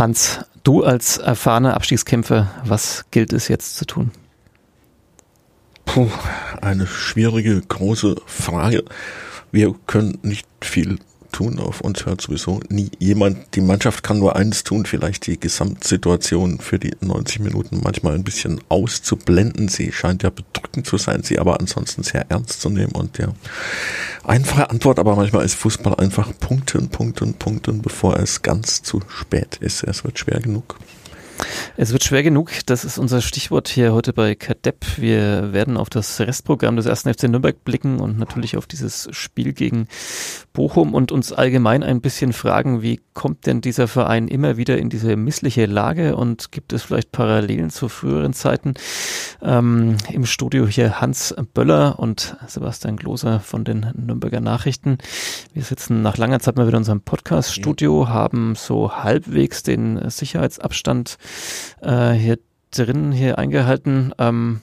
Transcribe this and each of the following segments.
Hans, du als erfahrener Abstiegskämpfer, was gilt es jetzt zu tun? Puh, eine schwierige, große Frage. Wir können nicht viel tun. Auf uns hört sowieso nie jemand. Die Mannschaft kann nur eins tun, vielleicht die Gesamtsituation für die 90 Minuten manchmal ein bisschen auszublenden. Sie scheint ja bedrückend zu sein, sie aber ansonsten sehr ernst zu nehmen. Und ja, einfache Antwort, aber manchmal ist Fußball einfach punkten, punkten, punkten, bevor es ganz zu spät ist. Es wird schwer genug. Es wird schwer genug. Das ist unser Stichwort hier heute bei Kadepp. Wir werden auf das Restprogramm des ersten FC Nürnberg blicken und natürlich auf dieses Spiel gegen Bochum und uns allgemein ein bisschen fragen, wie kommt denn dieser Verein immer wieder in diese missliche Lage und gibt es vielleicht Parallelen zu früheren Zeiten? Ähm, Im Studio hier Hans Böller und Sebastian Gloser von den Nürnberger Nachrichten. Wir sitzen nach langer Zeit mal wieder in unserem Podcast-Studio, haben so halbwegs den Sicherheitsabstand äh, hier drin hier eingehalten. Ähm,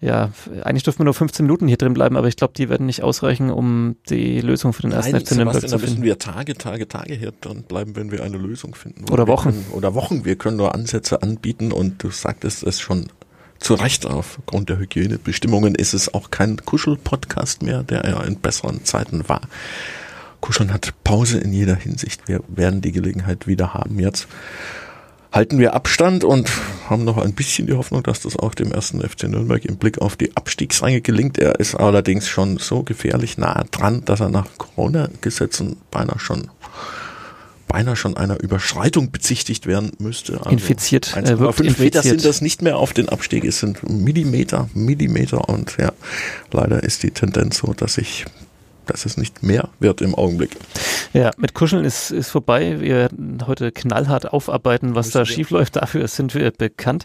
ja, eigentlich dürfen wir nur 15 Minuten hier drin bleiben, aber ich glaube, die werden nicht ausreichen, um die Lösung für den ersten Nein, FC Nürnberg zu finden. Da müssen wir Tage, Tage, Tage hier dran bleiben, wenn wir eine Lösung finden. Oder Wochen. Können, oder Wochen. Wir können nur Ansätze anbieten und du sagtest es schon zu Recht aufgrund der Hygienebestimmungen ist es auch kein Kuschel-Podcast mehr, der ja in besseren Zeiten war. Kuscheln hat Pause in jeder Hinsicht. Wir werden die Gelegenheit wieder haben jetzt halten wir Abstand und haben noch ein bisschen die Hoffnung, dass das auch dem ersten FC Nürnberg im Blick auf die Abstiegsränge gelingt. Er ist allerdings schon so gefährlich nah dran, dass er nach Corona-Gesetzen beinahe schon beinahe schon einer Überschreitung bezichtigt werden müsste. Also infiziert. 1,5 Meter sind das nicht mehr auf den Abstieg. Es sind Millimeter, Millimeter und ja, leider ist die Tendenz so, dass ich dass es nicht mehr wird im Augenblick. Ja, mit Kuscheln ist, ist vorbei. Wir werden heute knallhart aufarbeiten, was da schiefläuft. Dafür sind wir bekannt.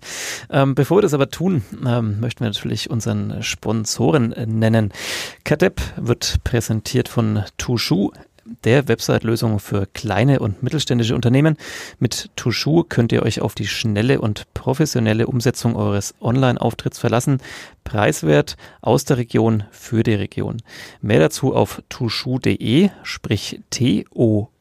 Ähm, bevor wir das aber tun, ähm, möchten wir natürlich unseren Sponsoren nennen. Kadep wird präsentiert von Tushu der Website-Lösung für kleine und mittelständische Unternehmen. Mit Tushu könnt ihr euch auf die schnelle und professionelle Umsetzung eures Online-Auftritts verlassen. Preiswert aus der Region für die Region. Mehr dazu auf tushu.de, sprich T-O-U-J-O-U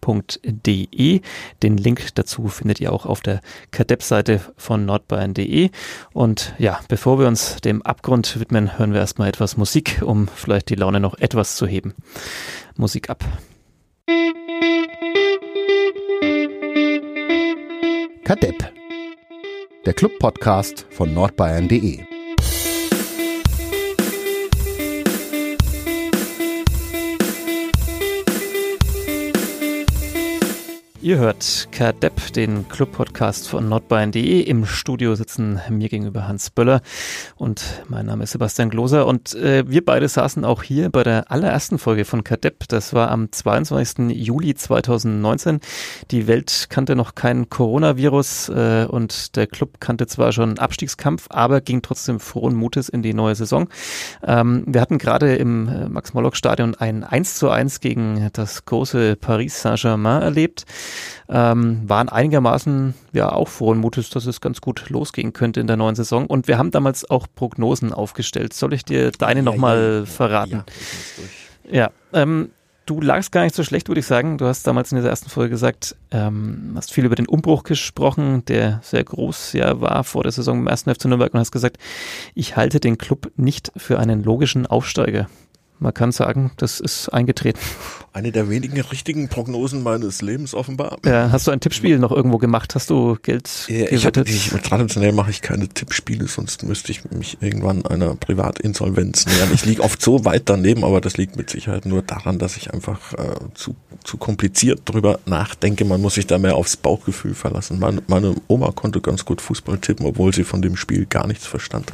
nordbayern.de. Den Link dazu findet ihr auch auf der Kadepp-Seite von nordbayern.de. Und ja, bevor wir uns dem Abgrund widmen, hören wir erstmal etwas Musik, um vielleicht die Laune noch etwas zu heben. Musik ab. Kadepp. Der Club-Podcast von nordbayern.de. Ihr hört KDEP, den Club-Podcast von nordbayern.de. Im Studio sitzen mir gegenüber Hans Böller und mein Name ist Sebastian Gloser. Und äh, wir beide saßen auch hier bei der allerersten Folge von KDEP. Das war am 22. Juli 2019. Die Welt kannte noch kein Coronavirus äh, und der Club kannte zwar schon Abstiegskampf, aber ging trotzdem frohen Mutes in die neue Saison. Ähm, wir hatten gerade im äh, Max-Morlock-Stadion ein 1 zu 1 gegen das große Paris Saint-Germain erlebt ähm, waren einigermaßen ja auch frohen Mutes, dass es ganz gut losgehen könnte in der neuen Saison. Und wir haben damals auch Prognosen aufgestellt. Soll ich dir deine ja, nochmal ja, verraten? Ja, ja ähm, du lagst gar nicht so schlecht, würde ich sagen. Du hast damals in dieser ersten Folge gesagt, ähm, hast viel über den Umbruch gesprochen, der sehr groß ja war vor der Saison im ersten FC Nürnberg und hast gesagt, ich halte den Club nicht für einen logischen Aufsteiger. Man kann sagen, das ist eingetreten. Eine der wenigen richtigen Prognosen meines Lebens offenbar. Ja, hast du ein Tippspiel noch irgendwo gemacht? Hast du Geld ja, ich gewettet? Ich, traditionell mache ich keine Tippspiele, sonst müsste ich mich irgendwann einer Privatinsolvenz nähern. Ich liege oft so weit daneben, aber das liegt mit Sicherheit nur daran, dass ich einfach äh, zu, zu kompliziert drüber nachdenke. Man muss sich da mehr aufs Bauchgefühl verlassen. Meine, meine Oma konnte ganz gut Fußball tippen, obwohl sie von dem Spiel gar nichts verstand.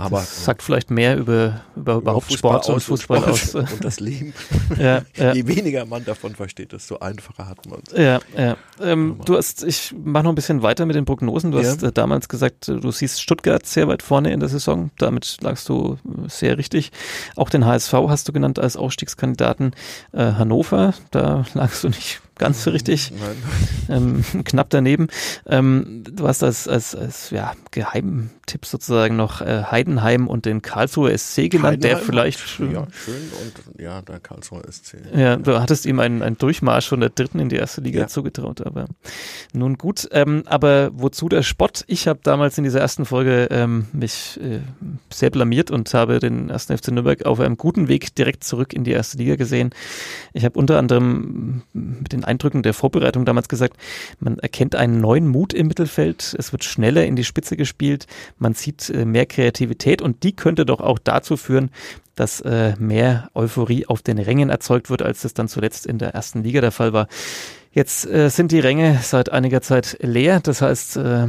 Aber das sagt vielleicht mehr über, über, überhaupt Sport und Fußball aus. Und das Leben. ja, ja. Je weniger man davon versteht, desto einfacher hat man es. Ja, ja. Ähm, du hast, ich mache noch ein bisschen weiter mit den Prognosen. Du hast äh, damals gesagt, du siehst Stuttgart sehr weit vorne in der Saison. Damit lagst du äh, sehr richtig. Auch den HSV hast du genannt als Ausstiegskandidaten. Äh, Hannover, da lagst du nicht ganz so richtig. Ähm, knapp daneben. Ähm, du hast als, als, als ja, Geheimtipp sozusagen noch äh, Heidenheim und den Karlsruher SC genannt, der vielleicht. Ja, schön und ja, der Karlsruher SC. Ja, du hattest ihm einen, einen Durchmarsch von der dritten in die erste Liga ja. zugetraut, aber nun gut. Ähm, aber wozu der Spott? Ich habe damals in dieser ersten Folge ähm, mich äh, sehr blamiert und habe den ersten FC Nürnberg auf einem guten Weg direkt zurück in die erste Liga gesehen. Ich habe unter anderem mit den Eindrücken der Vorbereitung damals gesagt, man erkennt einen neuen Mut im Mittelfeld. Es wird schneller in die Spitze gespielt. Man sieht äh, mehr Kreativität und die könnte doch auch dazu führen, dass äh, mehr Euphorie auf den Rängen erzeugt wird, als es dann zuletzt in der ersten Liga der Fall war. Jetzt äh, sind die Ränge seit einiger Zeit leer. Das heißt, äh,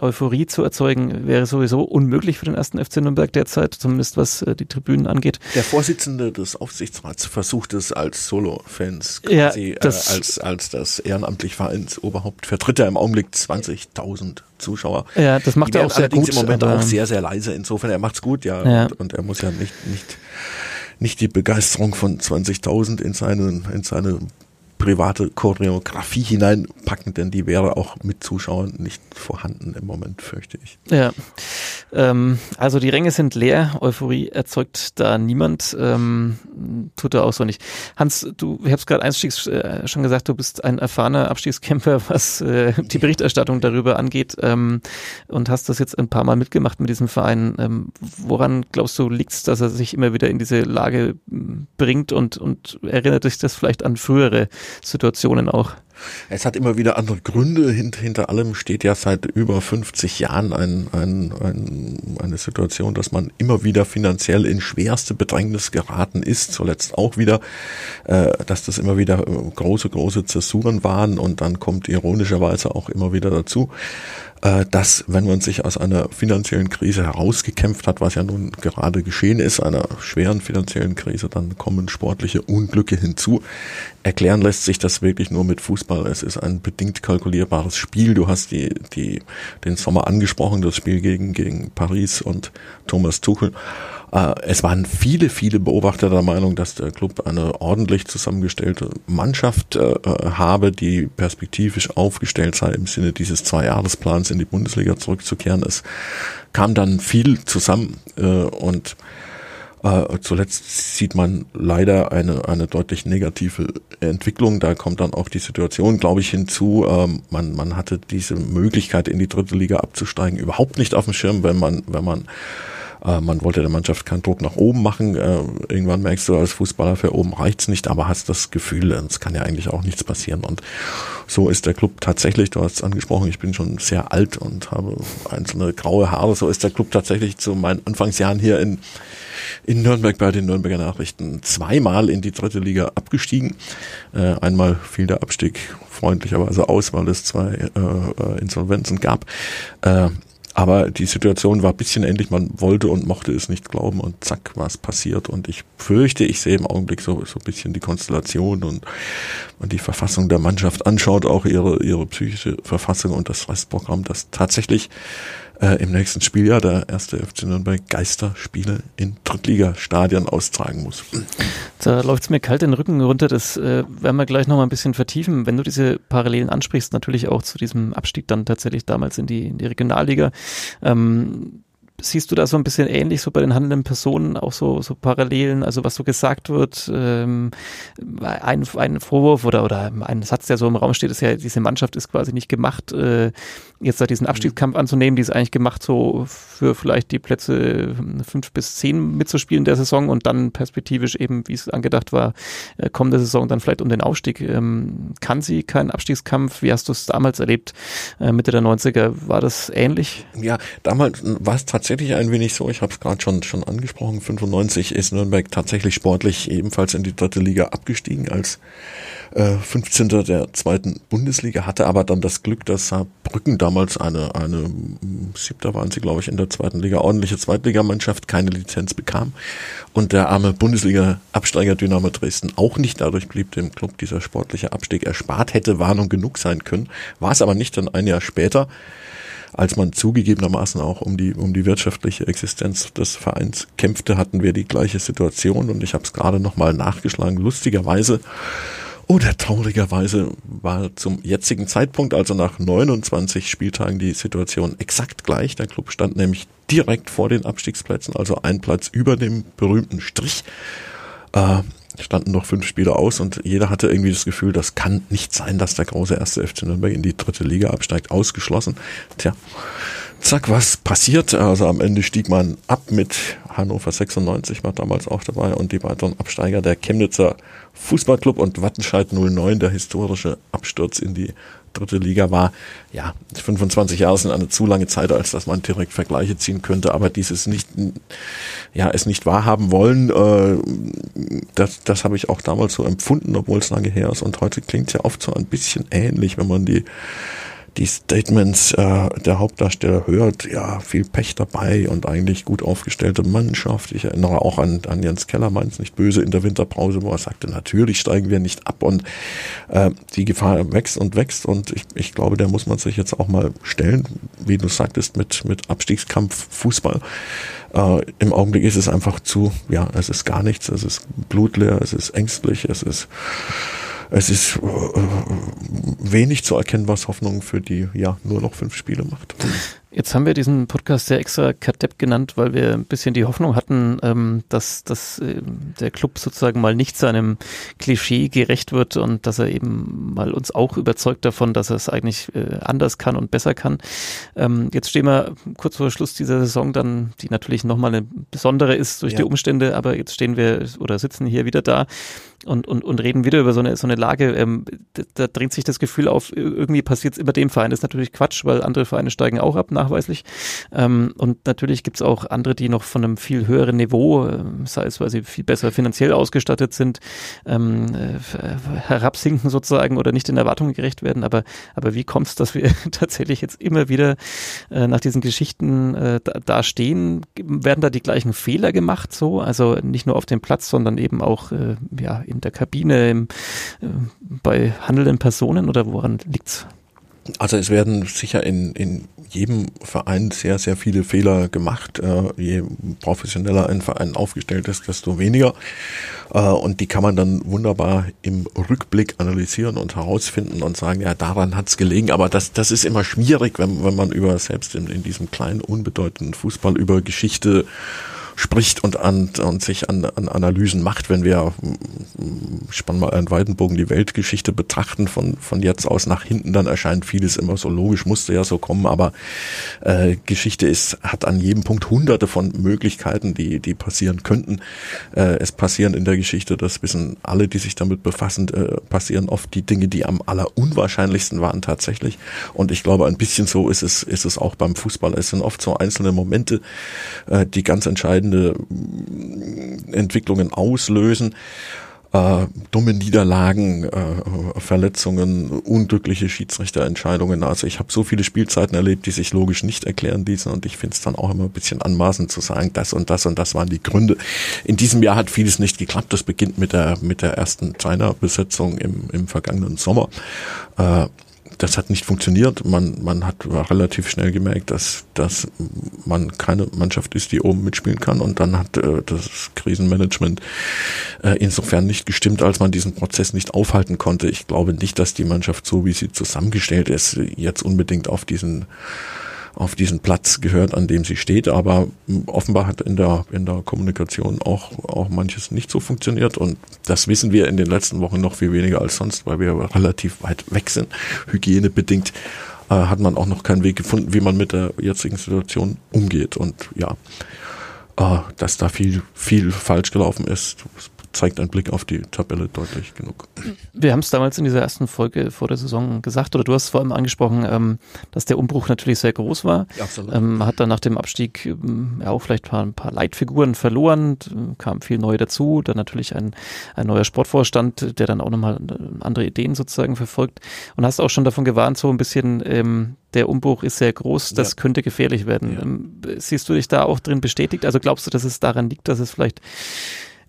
Euphorie zu erzeugen wäre sowieso unmöglich für den ersten FC Nürnberg derzeit, zumindest was äh, die Tribünen angeht. Der Vorsitzende des Aufsichtsrats versucht es als Solo-Fans quasi ja, das, äh, als, als das ehrenamtlich Vereinsoberhaupt vertritt er im Augenblick 20.000 Zuschauer. Ja, das macht er auch sehr gut. im Moment auch sehr, sehr leise. Insofern, er macht's gut, ja. ja. Und, und er muss ja nicht, nicht nicht die Begeisterung von 20.000 in seinen in seine private Choreografie hineinpacken, denn die wäre auch mit Zuschauern nicht vorhanden im Moment, fürchte ich. Ja, ähm, also die Ränge sind leer, Euphorie erzeugt da niemand, ähm, tut er auch so nicht. Hans, du, ich habe es gerade einstiegs äh, schon gesagt, du bist ein erfahrener Abstiegskämpfer, was äh, die Berichterstattung darüber angeht ähm, und hast das jetzt ein paar Mal mitgemacht mit diesem Verein. Ähm, woran glaubst du, liegt es, dass er sich immer wieder in diese Lage bringt und, und erinnert dich das vielleicht an frühere Situationen auch. Es hat immer wieder andere Gründe. Hint, hinter allem steht ja seit über 50 Jahren ein, ein, ein, eine Situation, dass man immer wieder finanziell in schwerste Bedrängnis geraten ist. Zuletzt auch wieder, äh, dass das immer wieder äh, große, große Zäsuren waren und dann kommt ironischerweise auch immer wieder dazu, äh, dass wenn man sich aus einer finanziellen Krise herausgekämpft hat, was ja nun gerade geschehen ist, einer schweren finanziellen Krise, dann kommen sportliche Unglücke hinzu. Erklären lässt sich das wirklich nur mit Fußball. Es ist ein bedingt kalkulierbares Spiel. Du hast die, die, den Sommer angesprochen, das Spiel gegen, gegen Paris und Thomas Tuchel. Äh, es waren viele, viele Beobachter der Meinung, dass der Club eine ordentlich zusammengestellte Mannschaft äh, habe, die perspektivisch aufgestellt sei im Sinne dieses Zwei-Jahres-Plans in die Bundesliga zurückzukehren. Es kam dann viel zusammen äh, und äh, zuletzt sieht man leider eine, eine deutlich negative Entwicklung. Da kommt dann auch die Situation, glaube ich, hinzu. Ähm, man, man hatte diese Möglichkeit, in die dritte Liga abzusteigen, überhaupt nicht auf dem Schirm, wenn man, wenn man äh, man wollte der Mannschaft keinen Druck nach oben machen. Äh, irgendwann merkst du als Fußballer, für oben reicht's nicht, aber hast das Gefühl, es kann ja eigentlich auch nichts passieren. Und so ist der Club tatsächlich, du hast es angesprochen, ich bin schon sehr alt und habe einzelne graue Haare, so ist der Club tatsächlich zu meinen Anfangsjahren hier in in Nürnberg bei den Nürnberger Nachrichten zweimal in die dritte Liga abgestiegen. Äh, einmal fiel der Abstieg freundlicherweise aus, weil es zwei äh, äh Insolvenzen gab. Äh, aber die Situation war ein bisschen ähnlich, man wollte und mochte es nicht glauben und zack, war es passiert. Und ich fürchte, ich sehe im Augenblick so, so ein bisschen die Konstellation und man die Verfassung der Mannschaft anschaut, auch ihre, ihre psychische Verfassung und das Restprogramm, das tatsächlich äh, im nächsten Spieljahr der erste FC Nürnberg Geisterspiele in Drittligastadien austragen muss. Da läuft es mir kalt den Rücken runter. Das äh, werden wir gleich nochmal ein bisschen vertiefen. Wenn du diese Parallelen ansprichst, natürlich auch zu diesem Abstieg dann tatsächlich damals in die, in die Regionalliga. Ähm, siehst du da so ein bisschen ähnlich so bei den handelnden Personen auch so so Parallelen also was so gesagt wird ähm, ein, ein Vorwurf oder oder ein Satz der so im Raum steht ist ja diese Mannschaft ist quasi nicht gemacht äh, jetzt da diesen Abstiegskampf anzunehmen die ist eigentlich gemacht so für vielleicht die Plätze fünf bis zehn mitzuspielen der Saison und dann perspektivisch eben wie es angedacht war äh, kommende Saison dann vielleicht um den Aufstieg. Ähm, kann sie keinen Abstiegskampf wie hast du es damals erlebt äh, Mitte der 90er war das ähnlich? Ja damals war es tatsächlich tatsächlich ein wenig so. Ich habe es gerade schon schon angesprochen. 95 ist Nürnberg tatsächlich sportlich ebenfalls in die dritte Liga abgestiegen als äh, 15. der zweiten Bundesliga. Hatte aber dann das Glück, dass Saarbrücken damals eine eine siebter waren sie glaube ich in der zweiten Liga ordentliche Zweitligamannschaft keine Lizenz bekam und der arme Bundesliga-Absteiger Dynamo Dresden auch nicht. Dadurch blieb dem Club dieser sportliche Abstieg erspart. Hätte Warnung genug sein können. War es aber nicht. Dann ein Jahr später als man zugegebenermaßen auch um die, um die wirtschaftliche Existenz des Vereins kämpfte, hatten wir die gleiche Situation und ich habe es gerade nochmal nachgeschlagen. Lustigerweise Oder traurigerweise war zum jetzigen Zeitpunkt, also nach 29 Spieltagen, die Situation exakt gleich. Der Club stand nämlich direkt vor den Abstiegsplätzen, also ein Platz über dem berühmten Strich. Äh, standen noch fünf Spieler aus und jeder hatte irgendwie das Gefühl, das kann nicht sein, dass der große erste FC Nürnberg in die dritte Liga absteigt. Ausgeschlossen. Tja, zack, was passiert? Also am Ende stieg man ab mit Hannover 96 war damals auch dabei und die weiteren Absteiger der Chemnitzer Fußballclub und Wattenscheid 09, der historische Absturz in die dritte Liga war. Ja, 25 Jahre sind eine zu lange Zeit, als dass man direkt Vergleiche ziehen könnte, aber dieses nicht, ja, es nicht wahrhaben wollen, äh, das, das habe ich auch damals so empfunden, obwohl es lange her ist und heute klingt es ja oft so ein bisschen ähnlich, wenn man die die Statements äh, der Hauptdarsteller hört, ja, viel Pech dabei und eigentlich gut aufgestellte Mannschaft. Ich erinnere auch an, an Jens Keller, meins nicht böse, in der Winterpause, wo er sagte, natürlich steigen wir nicht ab und äh, die Gefahr wächst und wächst und ich, ich glaube, der muss man sich jetzt auch mal stellen, wie du sagtest, mit, mit Abstiegskampf Fußball. Äh, Im Augenblick ist es einfach zu, ja, es ist gar nichts, es ist blutleer, es ist ängstlich, es ist es ist äh, wenig zu erkennen, was Hoffnung für die ja nur noch fünf Spiele macht. Jetzt haben wir diesen Podcast sehr extra Kadepp genannt, weil wir ein bisschen die Hoffnung hatten, ähm, dass, dass äh, der Club sozusagen mal nicht seinem Klischee gerecht wird und dass er eben mal uns auch überzeugt davon, dass er es eigentlich äh, anders kann und besser kann. Ähm, jetzt stehen wir kurz vor Schluss dieser Saison dann, die natürlich nochmal eine besondere ist durch ja. die Umstände, aber jetzt stehen wir oder sitzen hier wieder da und, und, und reden wieder über so eine, so eine Lage, ähm, da, da drängt sich das Gefühl auf, irgendwie passiert es immer dem Verein. Das ist natürlich Quatsch, weil andere Vereine steigen auch ab nachweislich. Ähm, und natürlich gibt es auch andere, die noch von einem viel höheren Niveau, äh, sei es, weil sie viel besser finanziell ausgestattet sind, ähm, äh, herabsinken sozusagen oder nicht den Erwartungen gerecht werden. Aber, aber wie kommt es, dass wir tatsächlich jetzt immer wieder äh, nach diesen Geschichten äh, da, da stehen? Werden da die gleichen Fehler gemacht so? Also nicht nur auf dem Platz, sondern eben auch äh, ja, in der Kabine, im, äh, bei handelnden Personen oder woran liegt's? Also es werden sicher in, in jedem Verein sehr, sehr viele Fehler gemacht. Äh, je professioneller ein Verein aufgestellt ist, desto weniger. Äh, und die kann man dann wunderbar im Rückblick analysieren und herausfinden und sagen, ja, daran hat's gelegen. Aber das, das ist immer schwierig, wenn, wenn man über selbst in, in diesem kleinen, unbedeutenden Fußball über Geschichte spricht und, an, und sich an, an Analysen macht, wenn wir, spannen mal einen weiten Bogen, die Weltgeschichte betrachten, von, von jetzt aus nach hinten, dann erscheint vieles immer so logisch, musste ja so kommen, aber äh, Geschichte ist, hat an jedem Punkt hunderte von Möglichkeiten, die, die passieren könnten. Äh, es passieren in der Geschichte, das wissen alle, die sich damit befassen, äh, passieren oft die Dinge, die am allerunwahrscheinlichsten waren tatsächlich. Und ich glaube, ein bisschen so ist es, ist es auch beim Fußball. Es sind oft so einzelne Momente, äh, die ganz entscheidend entscheidende mm, Entwicklungen auslösen. Äh, dumme Niederlagen, äh, Verletzungen, unglückliche Schiedsrichterentscheidungen. Also ich habe so viele Spielzeiten erlebt, die sich logisch nicht erklären ließen und ich finde es dann auch immer ein bisschen anmaßend zu sagen, das und das und das waren die Gründe. In diesem Jahr hat vieles nicht geklappt. Das beginnt mit der mit der ersten China-Besetzung im, im vergangenen Sommer. Äh, das hat nicht funktioniert. Man, man hat relativ schnell gemerkt, dass, dass man keine Mannschaft ist, die oben mitspielen kann. Und dann hat äh, das Krisenmanagement äh, insofern nicht gestimmt, als man diesen Prozess nicht aufhalten konnte. Ich glaube nicht, dass die Mannschaft so, wie sie zusammengestellt ist, jetzt unbedingt auf diesen auf diesen Platz gehört, an dem sie steht. Aber offenbar hat in der, in der Kommunikation auch, auch manches nicht so funktioniert. Und das wissen wir in den letzten Wochen noch viel weniger als sonst, weil wir relativ weit weg sind. Hygienebedingt äh, hat man auch noch keinen Weg gefunden, wie man mit der jetzigen Situation umgeht. Und ja, äh, dass da viel, viel falsch gelaufen ist, zeigt ein Blick auf die Tabelle deutlich genug. Wir haben es damals in dieser ersten Folge vor der Saison gesagt, oder du hast vor allem angesprochen, ähm, dass der Umbruch natürlich sehr groß war. Ja, absolut. Ähm, man hat dann nach dem Abstieg ähm, ja auch vielleicht ein paar, ein paar Leitfiguren verloren, kam viel neu dazu, dann natürlich ein, ein neuer Sportvorstand, der dann auch nochmal äh, andere Ideen sozusagen verfolgt. Und hast auch schon davon gewarnt, so ein bisschen, ähm, der Umbruch ist sehr groß, das ja. könnte gefährlich werden. Ja. Ähm, siehst du dich da auch drin bestätigt? Also glaubst du, dass es daran liegt, dass es vielleicht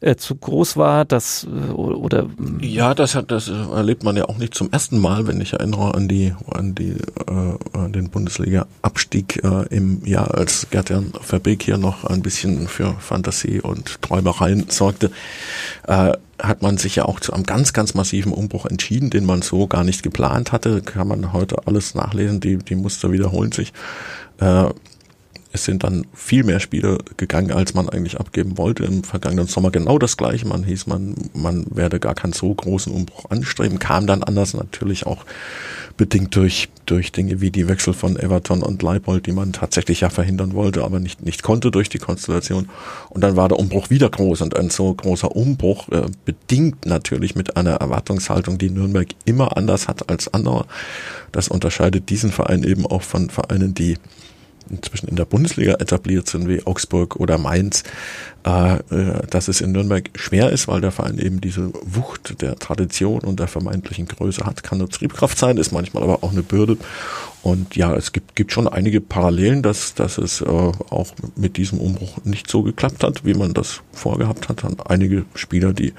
äh, zu groß war, das äh, oder ja, das hat das erlebt man ja auch nicht zum ersten Mal, wenn ich erinnere an die an die äh, an den Bundesliga Abstieg äh, im Jahr, als Gerd-Jan Verbeek hier noch ein bisschen für Fantasie und Träumereien sorgte. Äh, hat man sich ja auch zu einem ganz, ganz massiven Umbruch entschieden, den man so gar nicht geplant hatte. Kann man heute alles nachlesen, die, die Muster wiederholen sich. Äh, es sind dann viel mehr Spiele gegangen, als man eigentlich abgeben wollte. Im vergangenen Sommer genau das gleiche. Man hieß, man, man werde gar keinen so großen Umbruch anstreben, kam dann anders natürlich auch bedingt durch, durch Dinge wie die Wechsel von Everton und Leibold, die man tatsächlich ja verhindern wollte, aber nicht, nicht konnte durch die Konstellation. Und dann war der Umbruch wieder groß und ein so großer Umbruch äh, bedingt natürlich mit einer Erwartungshaltung, die Nürnberg immer anders hat als andere. Das unterscheidet diesen Verein eben auch von Vereinen, die inzwischen in der Bundesliga etabliert sind, wie Augsburg oder Mainz, äh, äh, dass es in Nürnberg schwer ist, weil der Verein eben diese Wucht der Tradition und der vermeintlichen Größe hat. Kann eine Triebkraft sein, ist manchmal aber auch eine Bürde. Und ja, es gibt, gibt schon einige Parallelen, dass, dass es äh, auch mit diesem Umbruch nicht so geklappt hat, wie man das vorgehabt hat. Einige Spieler, die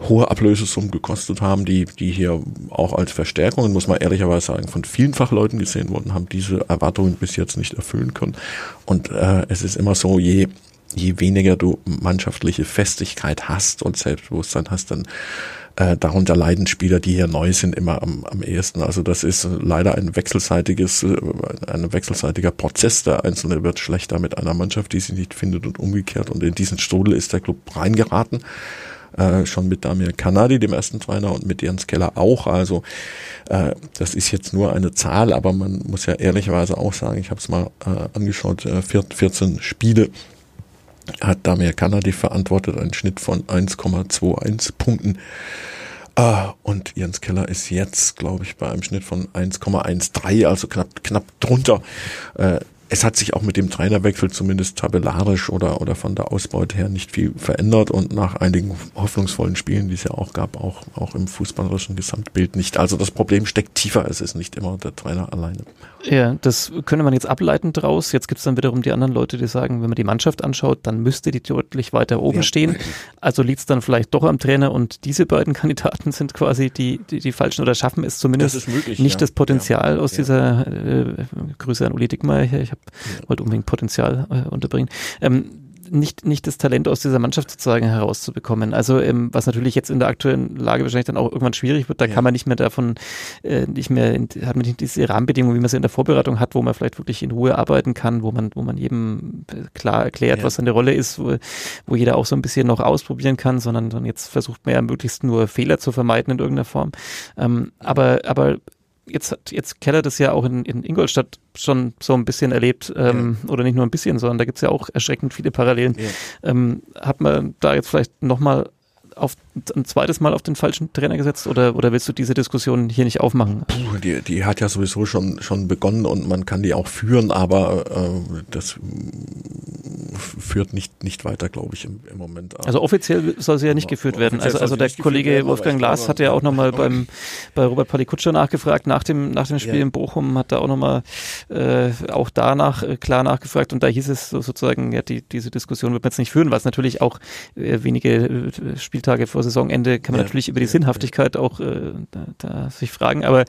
hohe Ablösesummen gekostet haben, die, die hier auch als Verstärkungen, muss man ehrlicherweise sagen, von vielen Fachleuten gesehen wurden, haben diese Erwartungen bis jetzt nicht erfüllen können. Und äh, es ist immer so, je, je weniger du mannschaftliche Festigkeit hast und Selbstbewusstsein hast, dann äh, darunter leiden Spieler, die hier neu sind, immer am, am ehesten. Also das ist leider ein wechselseitiges, äh, ein wechselseitiger Prozess. Der Einzelne wird schlechter mit einer Mannschaft, die sich nicht findet und umgekehrt. Und in diesen Strudel ist der Club reingeraten äh, schon mit Damir Kanadi, dem ersten Trainer, und mit Jens Keller auch. Also äh, das ist jetzt nur eine Zahl, aber man muss ja ehrlicherweise auch sagen, ich habe es mal äh, angeschaut, äh, 14 Spiele hat Damir Kanadi verantwortet, einen Schnitt von 1,21 Punkten. Uh, und Jens Keller ist jetzt, glaube ich, bei einem Schnitt von 1,13, also knapp, knapp drunter. Uh, es hat sich auch mit dem Trainerwechsel zumindest tabellarisch oder, oder von der Ausbeute her nicht viel verändert und nach einigen hoffnungsvollen Spielen, die es ja auch gab, auch, auch im fußballerischen Gesamtbild nicht. Also das Problem steckt tiefer, es ist nicht immer der Trainer alleine. Ja, das könnte man jetzt ableiten draus. Jetzt gibt es dann wiederum die anderen Leute, die sagen, wenn man die Mannschaft anschaut, dann müsste die deutlich weiter oben ja. stehen. Also liegt es dann vielleicht doch am Trainer und diese beiden Kandidaten sind quasi die, die, die falschen oder schaffen es zumindest möglich, nicht ja. das Potenzial ja. aus dieser äh, Grüße an Uli Dickmeyer hier. Ich habe. Wollte unbedingt Potenzial äh, unterbringen. Ähm, nicht, nicht das Talent aus dieser Mannschaft sozusagen herauszubekommen. Also ähm, was natürlich jetzt in der aktuellen Lage wahrscheinlich dann auch irgendwann schwierig wird, da ja. kann man nicht mehr davon, äh, nicht mehr, hat man nicht diese Rahmenbedingungen, wie man sie in der Vorbereitung hat, wo man vielleicht wirklich in Ruhe arbeiten kann, wo man, wo man jedem äh, klar erklärt, ja. was seine Rolle ist, wo, wo jeder auch so ein bisschen noch ausprobieren kann, sondern dann jetzt versucht man ja möglichst nur Fehler zu vermeiden in irgendeiner Form. Ähm, aber, aber jetzt hat jetzt Keller das ja auch in, in Ingolstadt schon so ein bisschen erlebt, ähm, ja. oder nicht nur ein bisschen, sondern da gibt es ja auch erschreckend viele Parallelen. Ja. Ähm, hat man da jetzt vielleicht nochmal auf ein zweites Mal auf den falschen Trainer gesetzt oder, oder willst du diese Diskussion hier nicht aufmachen? Puh, die, die hat ja sowieso schon, schon begonnen und man kann die auch führen, aber äh, das führt nicht, nicht weiter, glaube ich, im, im Moment. Also offiziell soll sie ja nicht geführt werden. Also, also der Kollege werden, Wolfgang Glas hat ja auch nochmal beim bei Robert Palikutscher nachgefragt, nach dem, nach dem Spiel ja. in Bochum hat er auch nochmal äh, auch danach äh, klar nachgefragt und da hieß es so, sozusagen, ja, die, diese Diskussion wird man jetzt nicht führen, was natürlich auch äh, wenige äh, Spieltage vor Saisonende kann man ja. natürlich über die Sinnhaftigkeit auch äh, da, da sich fragen, aber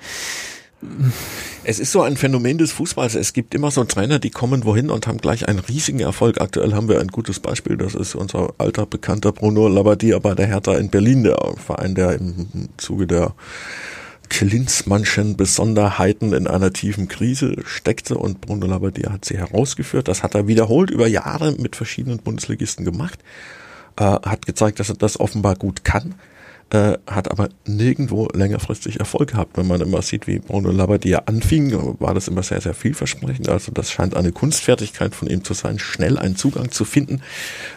es ist so ein Phänomen des Fußballs. Es gibt immer so Trainer, die kommen wohin und haben gleich einen riesigen Erfolg. Aktuell haben wir ein gutes Beispiel. Das ist unser alter bekannter Bruno Labbadia bei der Hertha in Berlin, der Verein, der im Zuge der Klinsmannschen Besonderheiten in einer tiefen Krise steckte und Bruno Labbadia hat sie herausgeführt. Das hat er wiederholt über Jahre mit verschiedenen Bundesligisten gemacht, äh, hat gezeigt, dass er das offenbar gut kann äh, hat aber nirgendwo längerfristig Erfolg gehabt. Wenn man immer sieht, wie Bruno Labbadia anfing, war das immer sehr, sehr vielversprechend. Also das scheint eine Kunstfertigkeit von ihm zu sein, schnell einen Zugang zu finden.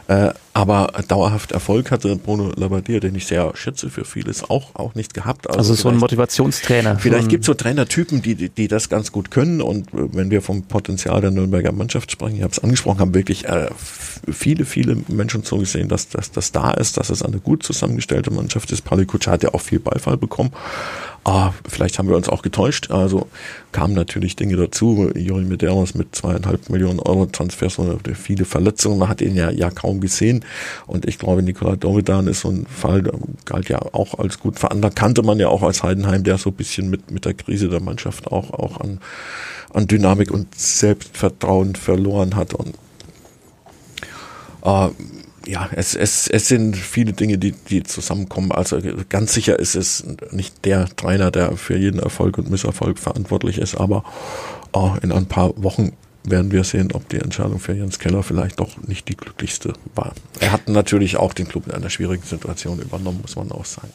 Äh, aber dauerhaft Erfolg hatte Bruno Labbadia, den ich sehr schätze für vieles, auch, auch nicht gehabt. Also, also so ein Motivationstrainer. Vielleicht gibt es so Trainertypen, die, die, die das ganz gut können. Und wenn wir vom Potenzial der Nürnberger Mannschaft sprechen, ich habe es angesprochen, haben wirklich äh, viele, viele Menschen so gesehen, dass, dass das da ist, dass es eine gut zusammengestellte Mannschaft ist. Palikutscher hat ja auch viel Beifall bekommen. Ah, vielleicht haben wir uns auch getäuscht. Also kamen natürlich Dinge dazu. Juri Medeiros mit zweieinhalb Millionen Euro Transfers und viele Verletzungen. Man hat ihn ja, ja kaum gesehen. Und ich glaube, Nikola Dovidan ist so ein Fall, der galt ja auch als gut veranlagt. Kannte man ja auch als Heidenheim, der so ein bisschen mit, mit der Krise der Mannschaft auch, auch an, an Dynamik und Selbstvertrauen verloren hat. Und äh, ja, es, es, es sind viele Dinge, die, die zusammenkommen. Also ganz sicher ist es nicht der Trainer, der für jeden Erfolg und Misserfolg verantwortlich ist, aber oh, in ein paar Wochen werden wir sehen, ob die Entscheidung für Jens Keller vielleicht doch nicht die glücklichste war. Er hat natürlich auch den Club in einer schwierigen Situation übernommen, muss man auch sagen.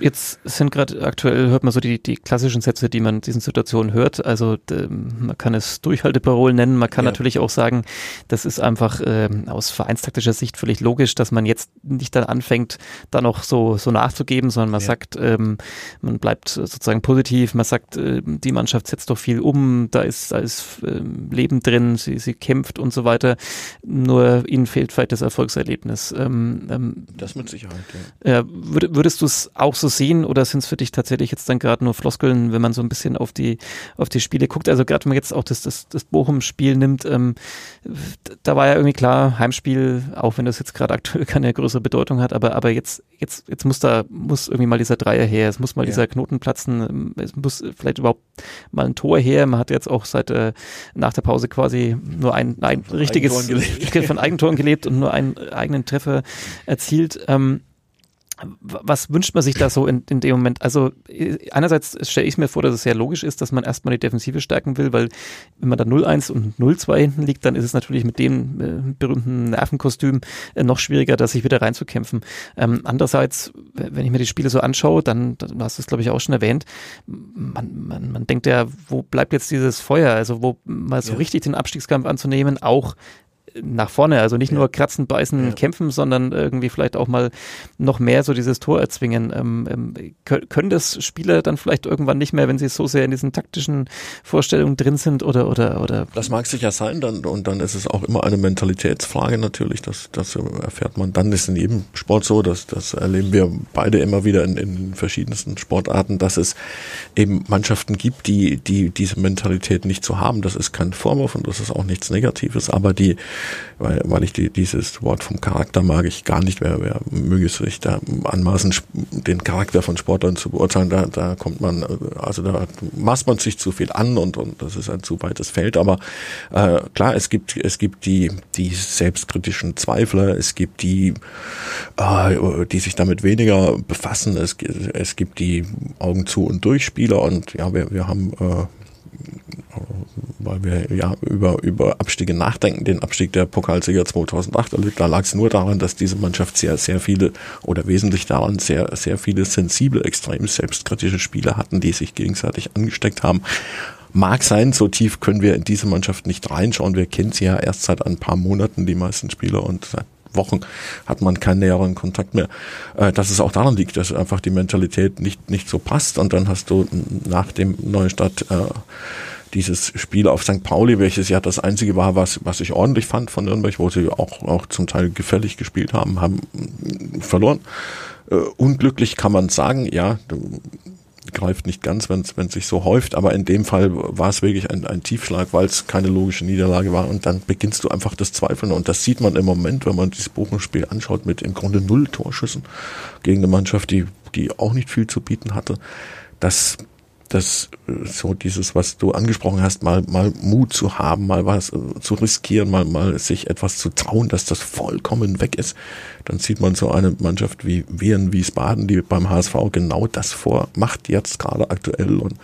Jetzt sind gerade aktuell, hört man so die, die klassischen Sätze, die man in diesen Situationen hört. Also man kann es Durchhalteparolen nennen, man kann ja. natürlich auch sagen, das ist einfach äh, aus vereinstaktischer Sicht völlig logisch, dass man jetzt nicht dann anfängt, da noch so, so nachzugeben, sondern man ja. sagt, ähm, man bleibt sozusagen positiv, man sagt, äh, die Mannschaft setzt doch viel um, da ist, da ist äh, Leben drin, sie, sie kämpft und so weiter. Nur ihnen fehlt vielleicht das Erfolgserlebnis. Ähm, ähm, das mit Sicherheit, ja. Würd, würdest du es auch so so sehen oder sind es für dich tatsächlich jetzt dann gerade nur Floskeln, wenn man so ein bisschen auf die, auf die Spiele guckt? Also gerade wenn man jetzt auch das, das, das Bochum-Spiel nimmt, ähm, da war ja irgendwie klar, Heimspiel, auch wenn das jetzt gerade aktuell keine größere Bedeutung hat, aber, aber jetzt, jetzt, jetzt muss da, muss irgendwie mal dieser Dreier her, es muss mal ja. dieser Knoten platzen, es muss vielleicht überhaupt mal ein Tor her. Man hat jetzt auch seit äh, nach der Pause quasi nur ein, ein richtiges von Eigentoren gelebt und nur einen eigenen Treffer erzielt. Ähm, was wünscht man sich da so in, in dem Moment? Also einerseits stelle ich mir vor, dass es sehr logisch ist, dass man erstmal die Defensive stärken will, weil wenn man da 0-1 und 0-2 hinten liegt, dann ist es natürlich mit dem äh, berühmten Nervenkostüm äh, noch schwieriger, da sich wieder reinzukämpfen. Ähm, andererseits, wenn ich mir die Spiele so anschaue, dann, dann hast du es glaube ich auch schon erwähnt, man, man, man denkt ja, wo bleibt jetzt dieses Feuer? Also wo mal so ja. richtig den Abstiegskampf anzunehmen, auch nach vorne. Also nicht nur kratzen, beißen, ja. kämpfen, sondern irgendwie vielleicht auch mal noch mehr so dieses Tor erzwingen. Ähm, ähm, können das Spieler dann vielleicht irgendwann nicht mehr, wenn sie so sehr in diesen taktischen Vorstellungen drin sind oder oder oder? Das mag sicher sein, dann und dann ist es auch immer eine Mentalitätsfrage natürlich. Das das erfährt man. Dann ist in jedem Sport so, dass das erleben wir beide immer wieder in, in verschiedensten Sportarten, dass es eben Mannschaften gibt, die die diese Mentalität nicht zu haben. Das ist kein Vorwurf und das ist auch nichts Negatives, aber die weil, weil ich die, dieses Wort vom Charakter mag ich gar nicht. Wer, wer möge es sich da anmaßen, den Charakter von Sportlern zu beurteilen, da, da kommt man, also da maßt man sich zu viel an und, und das ist ein zu weites Feld. Aber äh, klar, es gibt, es gibt die, die selbstkritischen Zweifler, es gibt die, äh, die sich damit weniger befassen, es, es gibt die Augen zu und durch Spieler und ja, wir, wir haben äh, weil wir ja über, über Abstiege nachdenken, den Abstieg der Pokalsieger 2008 erlebt. Da lag es nur daran, dass diese Mannschaft sehr, sehr viele oder wesentlich daran sehr, sehr viele sensible, extrem selbstkritische Spieler hatten, die sich gegenseitig angesteckt haben. Mag sein, so tief können wir in diese Mannschaft nicht reinschauen. Wir kennen sie ja erst seit ein paar Monaten, die meisten Spieler, und seit Wochen hat man keinen näheren Kontakt mehr. Äh, dass es auch daran liegt, dass einfach die Mentalität nicht, nicht so passt und dann hast du nach dem Neustart äh, dieses Spiel auf St. Pauli, welches ja das einzige war, was, was ich ordentlich fand von Nürnberg, wo sie auch, auch zum Teil gefällig gespielt haben, haben verloren. Äh, unglücklich kann man sagen, ja, greift nicht ganz, wenn es sich so häuft, aber in dem Fall war es wirklich ein, ein Tiefschlag, weil es keine logische Niederlage war und dann beginnst du einfach das Zweifeln und das sieht man im Moment, wenn man dieses Bochum-Spiel anschaut mit im Grunde null Torschüssen gegen eine Mannschaft, die, die auch nicht viel zu bieten hatte. Das das so dieses, was du angesprochen hast, mal mal Mut zu haben, mal was äh, zu riskieren, mal mal sich etwas zu trauen, dass das vollkommen weg ist. Dann sieht man so eine Mannschaft wie Wien Wiesbaden, die beim HSV genau das vormacht, jetzt gerade aktuell und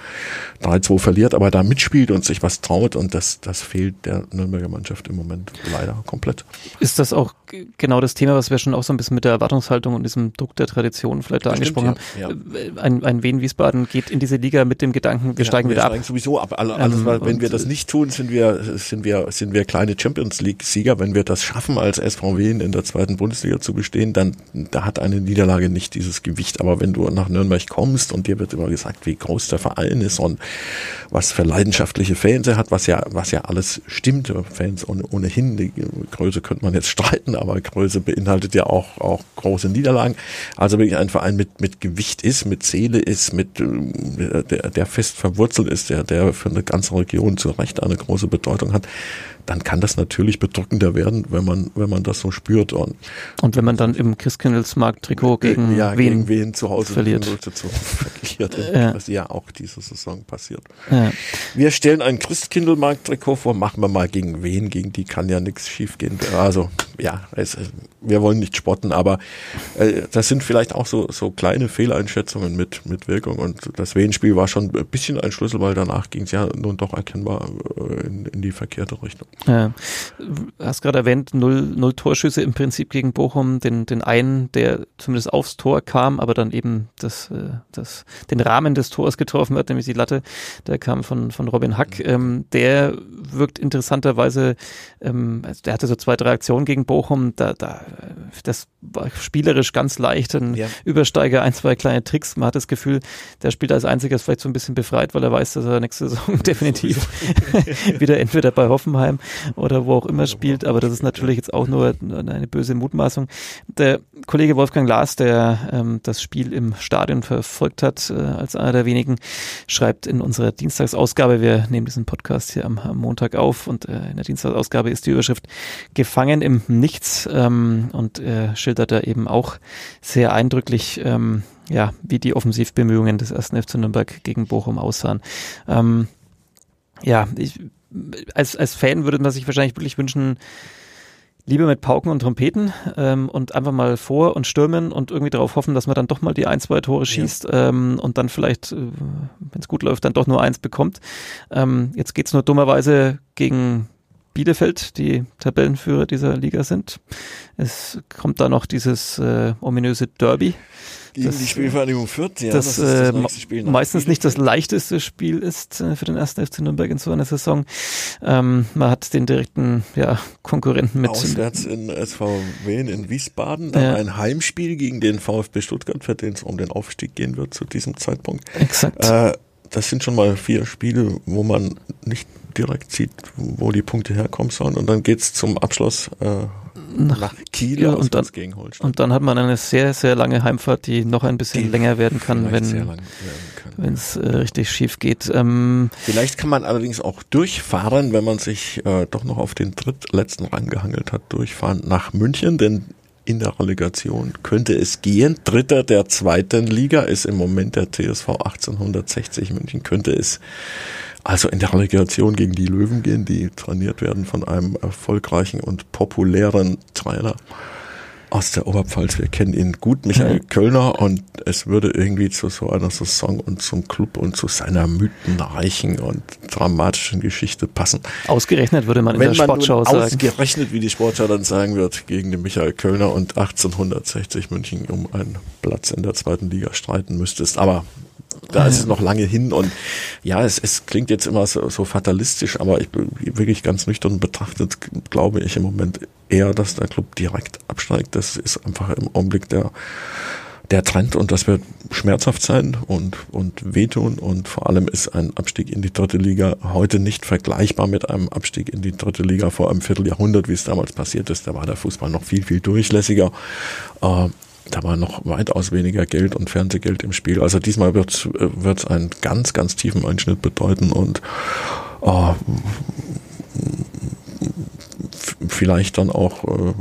3-2 verliert, aber da mitspielt und sich was traut und das das fehlt der Nürnberger Mannschaft im Moment leider komplett. Ist das auch genau das Thema, was wir schon auch so ein bisschen mit der Erwartungshaltung und diesem Druck der Tradition vielleicht da Bestimmt, angesprochen ja, haben? Ja. Äh, ein, ein Wien Wiesbaden geht in diese Liga mit dem Gedanken, wir ja, steigen wir wieder steigen ab. sowieso ab. Alles, ähm, wenn wir das nicht tun, sind wir, sind wir, sind wir kleine Champions League Sieger. Wenn wir das schaffen, als SVW in der zweiten Bundesliga zu bestehen, dann, da hat eine Niederlage nicht dieses Gewicht. Aber wenn du nach Nürnberg kommst und dir wird immer gesagt, wie groß der Verein ist und was für leidenschaftliche Fans er hat, was ja, was ja alles stimmt. Fans ohnehin, die Größe könnte man jetzt streiten, aber Größe beinhaltet ja auch, auch große Niederlagen. Also wirklich ein Verein mit, mit Gewicht ist, mit Seele ist, mit, äh, der, der fest verwurzelt ist, der, der für eine ganze Region zu Recht eine große Bedeutung hat, dann kann das natürlich bedrückender werden, wenn man, wenn man das so spürt. Und, und wenn man dann im Christkindlesmarkt-Trikot gegen, ja, wen gegen wen zu Hause verliert. Zu verliert ja. was ja auch diese Saison passiert. Ja. Wir stellen ein Christkindlmarkt-Trikot vor, machen wir mal gegen wen, gegen die kann ja nichts schiefgehen. Also ja, es, wir wollen nicht spotten, aber äh, das sind vielleicht auch so, so kleine Fehleinschätzungen mit, mit Wirkung. Und das Wien-Spiel war schon ein bisschen ein Schlüssel, weil danach ging es ja nun doch erkennbar äh, in, in die verkehrte Richtung. Ja. Du hast gerade erwähnt, null, null Torschüsse im Prinzip gegen Bochum, den, den einen, der zumindest aufs Tor kam, aber dann eben das, äh, das, den Rahmen des Tors getroffen hat, nämlich die Latte, der kam von, von Robin Hack. Mhm. Ähm, der wirkt interessanterweise, ähm, also der hatte so zwei, drei Aktionen gegen Bochum, da, da, das war spielerisch ganz leicht, ein ja. Übersteiger, ein, zwei kleine Tricks. Man hat das Gefühl, der spielt als einziger vielleicht so ein bisschen befreit, weil er weiß, dass er nächste Saison definitiv wieder entweder bei Hoffenheim oder wo auch immer spielt. Aber das ist natürlich jetzt auch nur eine böse Mutmaßung. Der Kollege Wolfgang Lars, der ähm, das Spiel im Stadion verfolgt hat, äh, als einer der wenigen, schreibt in unserer Dienstagsausgabe, wir nehmen diesen Podcast hier am, am Montag auf und äh, in der Dienstagsausgabe ist die Überschrift Gefangen im Nichts ähm, und er schildert da eben auch sehr eindrücklich, ähm, ja, wie die Offensivbemühungen des ersten FC Nürnberg gegen Bochum aussahen. Ähm, ja, ich, als, als Fan würde man sich wahrscheinlich wirklich wünschen, lieber mit Pauken und Trompeten ähm, und einfach mal vor und stürmen und irgendwie darauf hoffen, dass man dann doch mal die ein, zwei Tore schießt ja. ähm, und dann vielleicht, äh, wenn es gut läuft, dann doch nur eins bekommt. Ähm, jetzt geht's nur dummerweise gegen Bielefeld, die Tabellenführer dieser Liga sind. Es kommt da noch dieses äh, ominöse Derby gegen das, die Spielvereinigung Fürth, ja. Das, das, das äh, meistens nicht das leichteste Spiel ist äh, für den ersten FC Nürnberg in so einer Saison. Ähm, man hat den direkten ja, Konkurrenten mit. Auswärts in SV Wien in Wiesbaden, dann ja. ein Heimspiel gegen den VfB Stuttgart, für den es um den Aufstieg gehen wird zu diesem Zeitpunkt. Exakt. Äh, das sind schon mal vier Spiele, wo man nicht direkt sieht, wo die Punkte herkommen sollen. Und dann geht's zum Abschluss äh, nach, nach Kiel ja, und, dann, gegen Holstein. und dann hat man eine sehr, sehr lange Heimfahrt, die noch ein bisschen die länger werden kann, wenn wenn es äh, richtig schief geht. Ähm, Vielleicht kann man allerdings auch durchfahren, wenn man sich äh, doch noch auf den drittletzten Rang gehangelt hat, durchfahren nach München, denn in der Relegation könnte es gehen. Dritter der zweiten Liga ist im Moment der TSV 1860 München, könnte es also in der Relegation gegen die Löwen gehen, die trainiert werden von einem erfolgreichen und populären Trainer aus der Oberpfalz. Wir kennen ihn gut, Michael Kölner, und es würde irgendwie zu so einer Saison und zum Club und zu seiner mythenreichen und dramatischen Geschichte passen. Ausgerechnet würde man in Wenn der Sportschau sagen. Ausgerechnet, wie die Sportschau dann sagen wird, gegen den Michael Kölner und 1860 München um einen Platz in der zweiten Liga streiten müsstest. Aber da ist es noch lange hin und ja, es, es klingt jetzt immer so, so fatalistisch, aber ich wirklich ganz nüchtern betrachtet glaube ich im Moment eher, dass der Club direkt absteigt. Das ist einfach im Augenblick der der Trend und das wird schmerzhaft sein und, und wehtun und vor allem ist ein Abstieg in die dritte Liga heute nicht vergleichbar mit einem Abstieg in die dritte Liga vor einem Vierteljahrhundert, wie es damals passiert ist. Da war der Fußball noch viel, viel durchlässiger. Da war noch weitaus weniger Geld und Fernsehgeld im Spiel. Also diesmal wird es äh, einen ganz, ganz tiefen Einschnitt bedeuten und äh, vielleicht dann auch äh,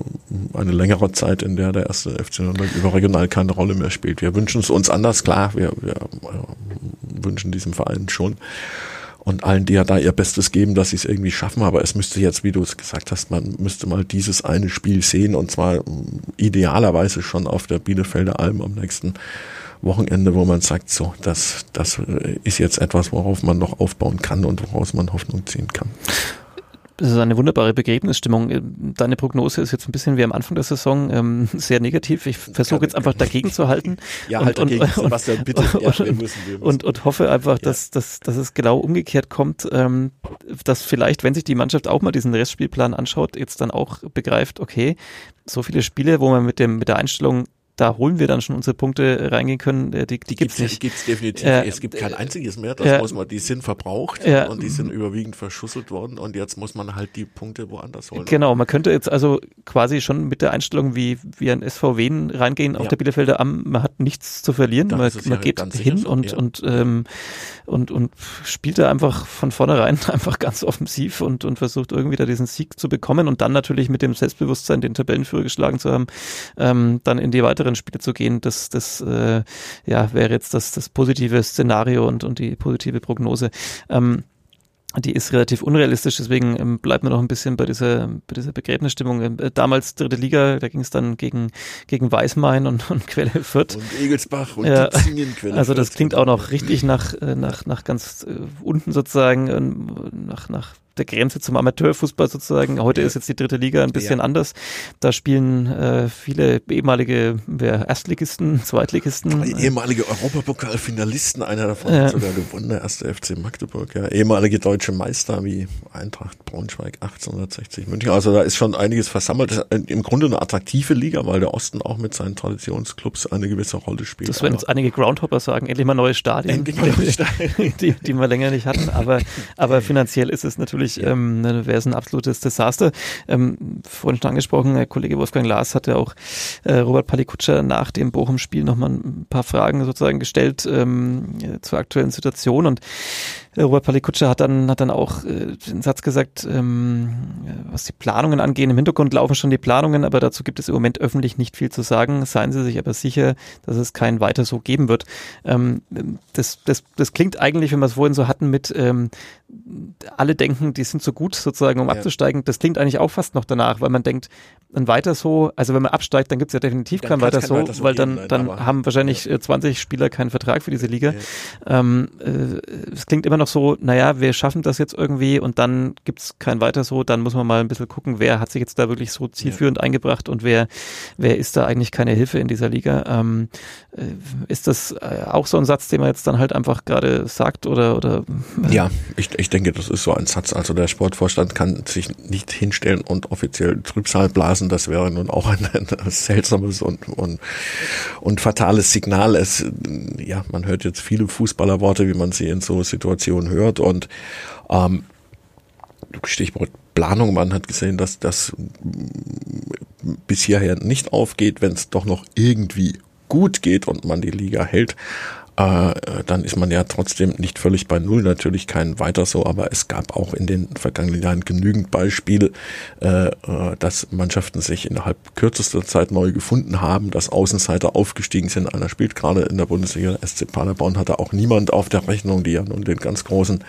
eine längere Zeit, in der der erste FC Nürnberg überregional keine Rolle mehr spielt. Wir wünschen es uns anders, klar, wir, wir äh, wünschen diesem Verein schon und allen, die ja da ihr Bestes geben, dass sie es irgendwie schaffen. Aber es müsste jetzt, wie du es gesagt hast, man müsste mal dieses eine Spiel sehen und zwar mm, idealerweise schon auf der Bielefelder Alm am nächsten Wochenende, wo man sagt, so, das, das äh, ist jetzt etwas, worauf man noch aufbauen kann und woraus man Hoffnung ziehen kann. Das ist eine wunderbare Begräbnisstimmung. Deine Prognose ist jetzt ein bisschen wie am Anfang der Saison ähm, sehr negativ. Ich versuche jetzt einfach dagegen zu halten. Ja, und, halt dagegen, und, Sebastian, bitte. Und, ja, wir müssen, wir müssen. und, und hoffe einfach, dass, ja. dass, dass es genau umgekehrt kommt, ähm, dass vielleicht, wenn sich die Mannschaft auch mal diesen Restspielplan anschaut, jetzt dann auch begreift, okay, so viele Spiele, wo man mit dem mit der Einstellung da holen wir dann schon unsere Punkte reingehen können, äh, die, die gibt's, gibt's nicht. Gibt's definitiv. Äh, es gibt kein einziges mehr. Das äh, muss man, die sind verbraucht ja, und die sind überwiegend verschusselt worden und jetzt muss man halt die Punkte woanders holen. Genau, man könnte jetzt also quasi schon mit der Einstellung wie, wie ein SVW reingehen auf ja. der Bielefelder Am, man hat nichts zu verlieren, man, man ja geht hin so, und, und, ähm, und, und spielt da einfach von vornherein einfach ganz offensiv und, und versucht irgendwie da diesen Sieg zu bekommen und dann natürlich mit dem Selbstbewusstsein, den Tabellenführer geschlagen zu haben, ähm, dann in die weiteren Spiele zu gehen. Das, das äh, ja, wäre jetzt das, das positive Szenario und, und die positive Prognose. Ähm, die ist relativ unrealistisch, deswegen ähm, bleibt man noch ein bisschen bei dieser, bei dieser Begräbnisstimmung. Ähm, äh, damals dritte Liga, da ging es dann gegen, gegen Weißmain und, und Quelle Fürth. Und Egelsbach und ja, Ditzingen, Quelle Also das klingt auch noch richtig nach, äh, nach, nach ganz äh, unten sozusagen, äh, nach, nach der Grenze zum Amateurfußball sozusagen. Heute ja. ist jetzt die dritte Liga ein bisschen ja. anders. Da spielen äh, viele ehemalige wer, Erstligisten, Zweitligisten. Ehemalige Europapokalfinalisten, einer davon ja. hat sogar gewonnen, der erste FC Magdeburg. Ja. Ehemalige deutsche Meister wie Eintracht Braunschweig 1860 München. Also da ist schon einiges versammelt. Im Grunde eine attraktive Liga, weil der Osten auch mit seinen Traditionsclubs eine gewisse Rolle spielt. Das werden jetzt einige Groundhopper sagen, endlich mal neue Stadien, endlich mal neue Stadien. die, die wir länger nicht hatten. Aber, aber finanziell ist es natürlich natürlich ja. ähm, ne, wäre es ein absolutes Desaster. Ähm, vorhin schon angesprochen, der Kollege Wolfgang Lars hatte auch äh, Robert Palikutscher nach dem Bochum-Spiel nochmal ein paar Fragen sozusagen gestellt ähm, zur aktuellen Situation und Robert Palikutscher hat dann, hat dann auch äh, den Satz gesagt, ähm, was die Planungen angehen. Im Hintergrund laufen schon die Planungen, aber dazu gibt es im Moment öffentlich nicht viel zu sagen. Seien Sie sich aber sicher, dass es kein weiter so geben wird. Ähm, das, das, das klingt eigentlich, wenn wir es vorhin so hatten, mit ähm, alle denken, die sind so gut sozusagen, um ja. abzusteigen. Das klingt eigentlich auch fast noch danach, weil man denkt, ein weiter so, also wenn man absteigt, dann gibt es ja definitiv dann kein weiter so, weiter so, weil dann, dann haben wahrscheinlich ja. 20 äh, Spieler keinen Vertrag für diese Liga. Ja. Ähm, äh, es klingt immer noch so, naja, wir schaffen das jetzt irgendwie und dann gibt es kein weiter so, dann muss man mal ein bisschen gucken, wer hat sich jetzt da wirklich so zielführend ja. eingebracht und wer, wer ist da eigentlich keine Hilfe in dieser Liga. Ähm, äh, ist das äh, auch so ein Satz, den man jetzt dann halt einfach gerade sagt oder, oder? Ja, ich, ich denke, das ist so ein Satz. Also der Sportvorstand kann sich nicht hinstellen und offiziell Trübsal blasen. Das wäre nun auch ein, ein seltsames und, und, und fatales Signal. Es, ja, man hört jetzt viele Fußballerworte, wie man sie in so Situationen hört. Und ähm, Stichwort Planung, man hat gesehen, dass das bis hierher nicht aufgeht, wenn es doch noch irgendwie gut geht und man die Liga hält, äh, dann ist man ja trotzdem nicht völlig bei Null. Natürlich kein weiter so, aber es gab auch in den vergangenen Jahren genügend Beispiele, äh, äh, dass Mannschaften sich innerhalb kürzester Zeit neu gefunden haben, dass Außenseiter aufgestiegen sind. Einer spielt gerade in der Bundesliga, SC Paderborn hatte auch niemand auf der Rechnung, die ja nun den ganz großen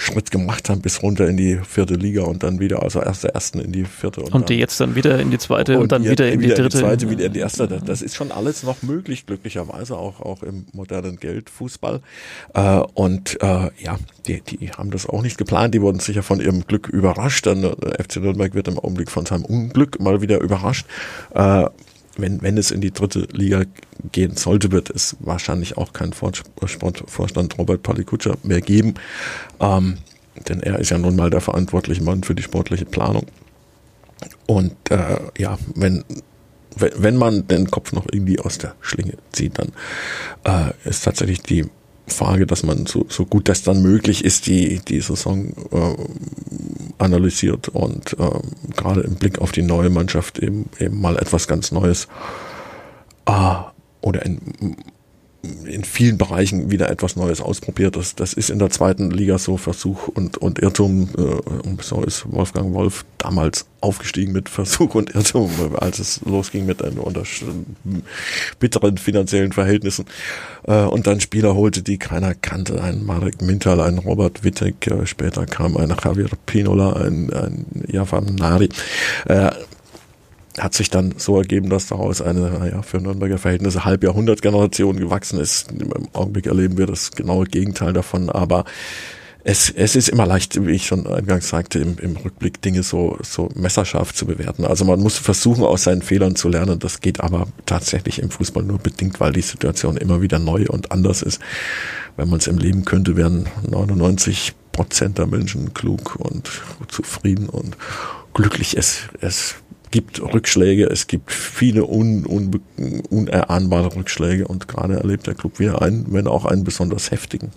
Schritt gemacht haben bis runter in die vierte Liga und dann wieder, also erst der ersten in die vierte. Und, und die jetzt dann wieder in die zweite und, und dann wieder in die dritte. In die zweite, wieder in die erste. Das ist schon alles noch möglich, glücklicherweise auch, auch im modernen Geldfußball. Äh, und äh, ja, die, die haben das auch nicht geplant. Die wurden sicher von ihrem Glück überrascht. Dann äh, FC Nürnberg wird im Augenblick von seinem Unglück mal wieder überrascht. Wenn, wenn es in die dritte Liga gehen sollte, wird es wahrscheinlich auch keinen Sportvorstand Robert Palikutscher mehr geben. Ähm, denn er ist ja nun mal der verantwortliche Mann für die sportliche Planung. Und äh, ja, wenn, wenn man den Kopf noch irgendwie aus der Schlinge zieht, dann äh, ist tatsächlich die Frage, dass man so, so gut das dann möglich ist, die, die Saison äh, analysiert und äh, gerade im Blick auf die neue Mannschaft eben, eben mal etwas ganz Neues äh, oder in, in vielen Bereichen wieder etwas Neues ausprobiert. Das, das ist in der zweiten Liga so Versuch und, und Irrtum. Äh, so ist Wolfgang Wolf damals aufgestiegen mit Versuch und Irrtum, als es losging mit einem unter bitteren finanziellen Verhältnissen. Äh, und dann Spieler holte, die keiner kannte. Ein Marek Mintal, ein Robert Wittek, äh, später kam ein Javier Pinola, ein, ein Javan Nari. Äh, hat sich dann so ergeben, dass daraus eine naja, für Nürnberger Verhältnisse Halbjahrhundert-Generation gewachsen ist. Im Augenblick erleben wir das genaue Gegenteil davon, aber es, es ist immer leicht, wie ich schon eingangs sagte, im, im Rückblick Dinge so, so messerscharf zu bewerten. Also man muss versuchen, aus seinen Fehlern zu lernen. Das geht aber tatsächlich im Fußball nur bedingt, weil die Situation immer wieder neu und anders ist. Wenn man es im Leben könnte, wären 99 Prozent der Menschen klug und zufrieden und glücklich. Es, es gibt Rückschläge, es gibt viele un, un, unerahnbare Rückschläge und gerade erlebt der Club wieder einen, wenn auch einen besonders heftigen.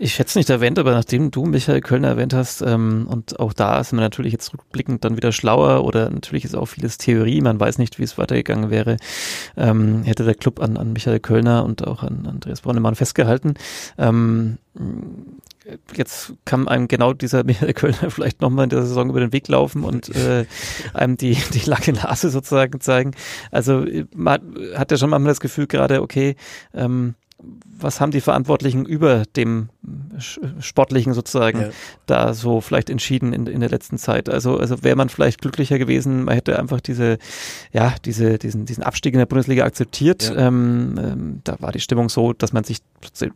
Ich hätte es nicht erwähnt, aber nachdem du Michael Kölner erwähnt hast, ähm, und auch da ist man natürlich jetzt rückblickend dann wieder schlauer oder natürlich ist auch vieles Theorie, man weiß nicht, wie es weitergegangen wäre, ähm, hätte der Club an, an Michael Kölner und auch an Andreas Bornemann festgehalten. Ähm, jetzt kann einem genau dieser Kölner vielleicht nochmal in der Saison über den Weg laufen und äh, einem die, die lange Nase sozusagen zeigen. Also man hat ja schon manchmal das Gefühl gerade, okay, ähm, was haben die Verantwortlichen über dem Sportlichen sozusagen ja. da so vielleicht entschieden in, in der letzten Zeit? Also, also wäre man vielleicht glücklicher gewesen, man hätte einfach diese, ja, diese, diesen, diesen Abstieg in der Bundesliga akzeptiert. Ja. Ähm, ähm, da war die Stimmung so, dass man sich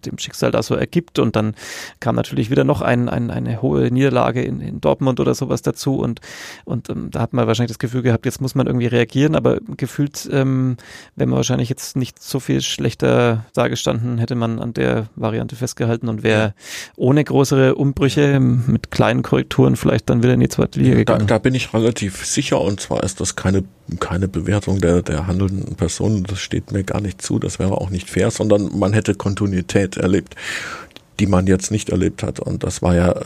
dem Schicksal da so ergibt und dann kam natürlich wieder noch ein, ein, eine hohe Niederlage in, in Dortmund oder sowas dazu und, und ähm, da hat man wahrscheinlich das Gefühl gehabt, jetzt muss man irgendwie reagieren, aber gefühlt, ähm, wenn man wahrscheinlich jetzt nicht so viel schlechter dargestanden hätte, hätte man an der Variante festgehalten. Und wäre ohne größere Umbrüche mit kleinen Korrekturen vielleicht dann wieder in die zweite Liga gegangen. Da, da bin ich relativ sicher. Und zwar ist das keine, keine Bewertung der, der handelnden Personen, das steht mir gar nicht zu, das wäre auch nicht fair, sondern man hätte Kontinuität erlebt die man jetzt nicht erlebt hat. Und das war ja äh,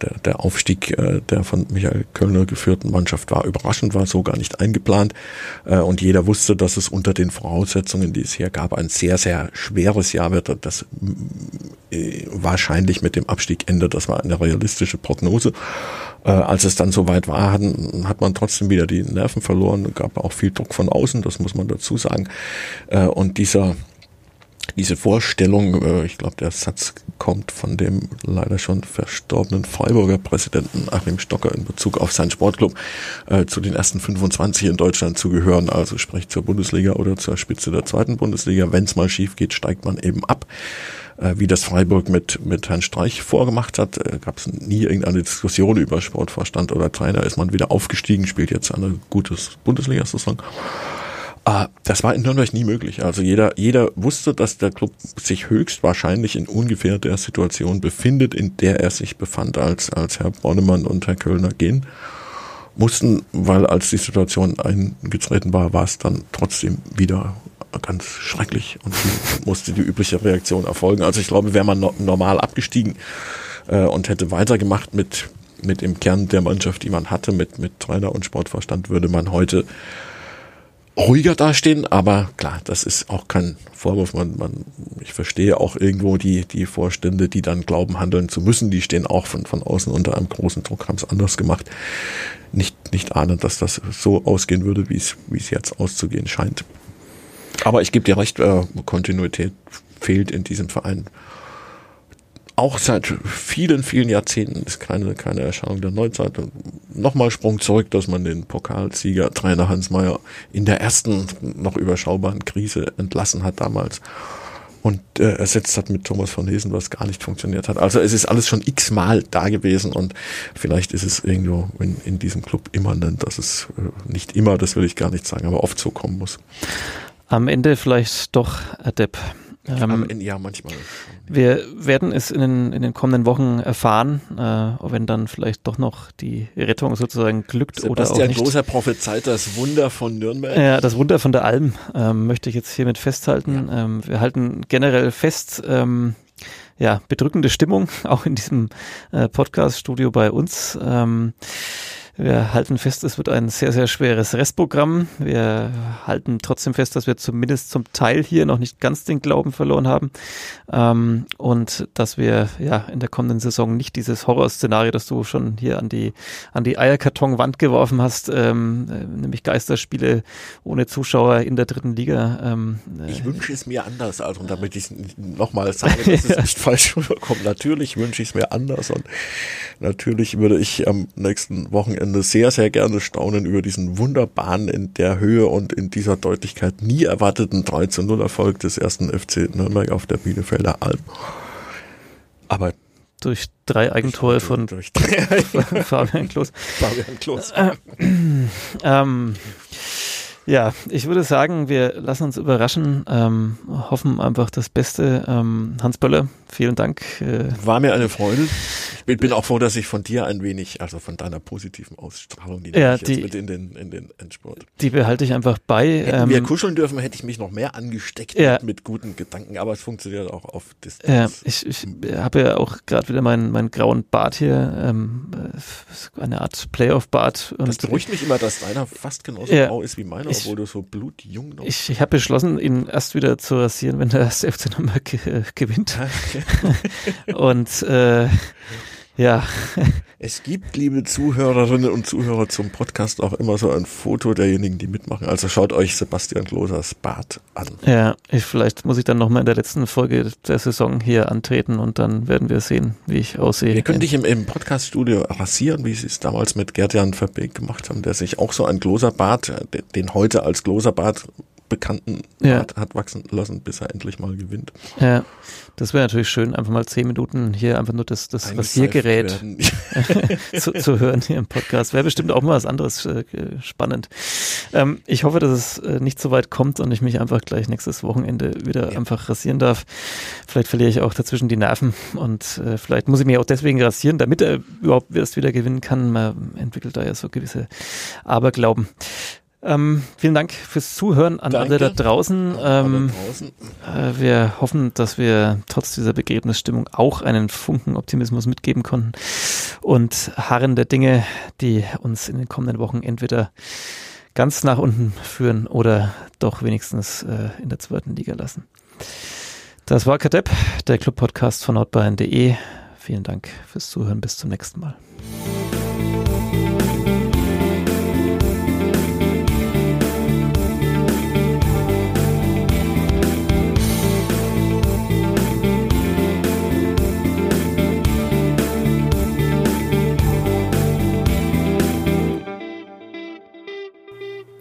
der, der Aufstieg äh, der von Michael Kölner geführten Mannschaft war überraschend, war so gar nicht eingeplant. Äh, und jeder wusste, dass es unter den Voraussetzungen, die es hier gab, ein sehr, sehr schweres Jahr wird. Das wahrscheinlich mit dem Abstieg endet. Das war eine realistische Prognose. als es dann soweit war, hat man trotzdem wieder die Nerven verloren. gab auch viel Druck von außen, das muss man dazu sagen. und dieser diese Vorstellung, äh, ich glaube, der Satz kommt von dem leider schon verstorbenen Freiburger Präsidenten Achim Stocker in Bezug auf seinen Sportclub, äh, zu den ersten 25 in Deutschland zu gehören, also sprich zur Bundesliga oder zur Spitze der zweiten Bundesliga. Wenn es mal schief geht, steigt man eben ab. Äh, wie das Freiburg mit, mit Herrn Streich vorgemacht hat, äh, gab es nie irgendeine Diskussion über Sportvorstand oder Trainer, ist man wieder aufgestiegen, spielt jetzt eine gute Bundesliga-Saison. Ah, das war in Nürnberg nie möglich. Also jeder, jeder wusste, dass der Club sich höchstwahrscheinlich in ungefähr der Situation befindet, in der er sich befand, als, als Herr Bornemann und Herr Kölner gehen mussten, weil als die Situation eingetreten war, war es dann trotzdem wieder ganz schrecklich und musste die übliche Reaktion erfolgen. Also ich glaube, wäre man no normal abgestiegen äh, und hätte weitergemacht mit, mit dem Kern der Mannschaft, die man hatte, mit, mit Trainer und Sportverstand, würde man heute ruhiger dastehen, aber klar, das ist auch kein Vorwurf. Man, man, ich verstehe auch irgendwo die, die Vorstände, die dann glauben, handeln zu müssen, die stehen auch von, von außen unter einem großen Druck, haben es anders gemacht. Nicht, nicht ahnend, dass das so ausgehen würde, wie es, wie es jetzt auszugehen scheint. Aber ich gebe dir recht, äh, Kontinuität fehlt in diesem Verein auch seit vielen, vielen Jahrzehnten ist keine, keine Erscheinung der Neuzeit. Nochmal Sprung zurück, dass man den Pokalsieger Trainer Hans Meyer in der ersten noch überschaubaren Krise entlassen hat damals und äh, ersetzt hat mit Thomas von Hesen, was gar nicht funktioniert hat. Also es ist alles schon x-mal da gewesen und vielleicht ist es irgendwo in, in diesem Club immanent, dass es äh, nicht immer, das will ich gar nicht sagen, aber oft so kommen muss. Am Ende vielleicht doch Adept. Ähm, ja, manchmal. Wir werden es in den, in den kommenden Wochen erfahren, äh, wenn dann vielleicht doch noch die Rettung sozusagen glückt Sebastian oder auch nicht. großer prophezeit das Wunder von Nürnberg. Ja, das Wunder von der Alm ähm, möchte ich jetzt hiermit festhalten. Ja. Ähm, wir halten generell fest, ähm, ja, bedrückende Stimmung auch in diesem äh, Podcast-Studio bei uns. Ähm, wir halten fest, es wird ein sehr, sehr schweres Restprogramm. Wir halten trotzdem fest, dass wir zumindest zum Teil hier noch nicht ganz den Glauben verloren haben. Ähm, und dass wir ja in der kommenden Saison nicht dieses Horrorszenario, das du schon hier an die, an die Eierkartonwand geworfen hast, ähm, äh, nämlich Geisterspiele ohne Zuschauer in der dritten Liga. Ähm, äh, ich wünsche es mir anders, also damit ich nochmal sage, dass es nicht falsch rüberkommt. Natürlich wünsche ich es mir anders und natürlich würde ich am nächsten Wochenende Wochenende sehr, sehr gerne staunen über diesen wunderbaren in der Höhe und in dieser Deutlichkeit nie erwarteten 3 zu 0 Erfolg des ersten FC Nürnberg auf der Bielefelder Alm. Aber durch drei Eigentore von durch drei Fabian Klos. Fabian Klos. Äh, ähm, ja, ich würde sagen, wir lassen uns überraschen, ähm, hoffen einfach das Beste. Ähm, Hans Böller, vielen Dank. Äh, War mir eine Freude. Ich bin auch froh, dass ich von dir ein wenig, also von deiner positiven Ausstrahlung, die ja, ich jetzt mit in den, in den Endsport. Die behalte ich einfach bei. Hätten ähm, wir kuscheln dürfen, hätte ich mich noch mehr angesteckt ja. mit, mit, guten Gedanken, aber es funktioniert auch auf Distanz. Ja, ich, ich habe ja auch gerade wieder meinen, meinen grauen Bart hier, ähm, eine Art Playoff-Bart. Das beruhigt mich immer, dass deiner fast genauso ja, grau ist wie meiner, obwohl du so blutjung noch Ich, ich habe beschlossen, ihn erst wieder zu rasieren, wenn der FC nochmal gewinnt. Okay. Und äh, ja. Es gibt, liebe Zuhörerinnen und Zuhörer zum Podcast, auch immer so ein Foto derjenigen, die mitmachen. Also schaut euch Sebastian Glosers Bart an. Ja, ich, vielleicht muss ich dann nochmal in der letzten Folge der Saison hier antreten und dann werden wir sehen, wie ich aussehe. Wir können dich im, im Podcaststudio rasieren, wie sie es damals mit Gerd-Jan Verbeek gemacht haben, der sich auch so ein Gloser Bart, den heute als Gloser Bart bekannten ja. hat, hat, wachsen lassen, bis er endlich mal gewinnt. Ja, das wäre natürlich schön, einfach mal zehn Minuten hier einfach nur das, das Rasiergerät zu, zu, hören hier im Podcast. Wäre bestimmt auch mal was anderes äh, spannend. Ähm, ich hoffe, dass es äh, nicht so weit kommt und ich mich einfach gleich nächstes Wochenende wieder ja. einfach rasieren darf. Vielleicht verliere ich auch dazwischen die Nerven und äh, vielleicht muss ich mich auch deswegen rasieren, damit er überhaupt erst wieder gewinnen kann. Man entwickelt da ja so gewisse Aberglauben. Ähm, vielen Dank fürs Zuhören an Danke. alle da draußen. Ähm, draußen. Äh, wir hoffen, dass wir trotz dieser Begräbnisstimmung auch einen Funken Optimismus mitgeben konnten und harren der Dinge, die uns in den kommenden Wochen entweder ganz nach unten führen oder doch wenigstens äh, in der zweiten Liga lassen. Das war Kadepp, der Club-Podcast von nordbayern.de. Vielen Dank fürs Zuhören. Bis zum nächsten Mal.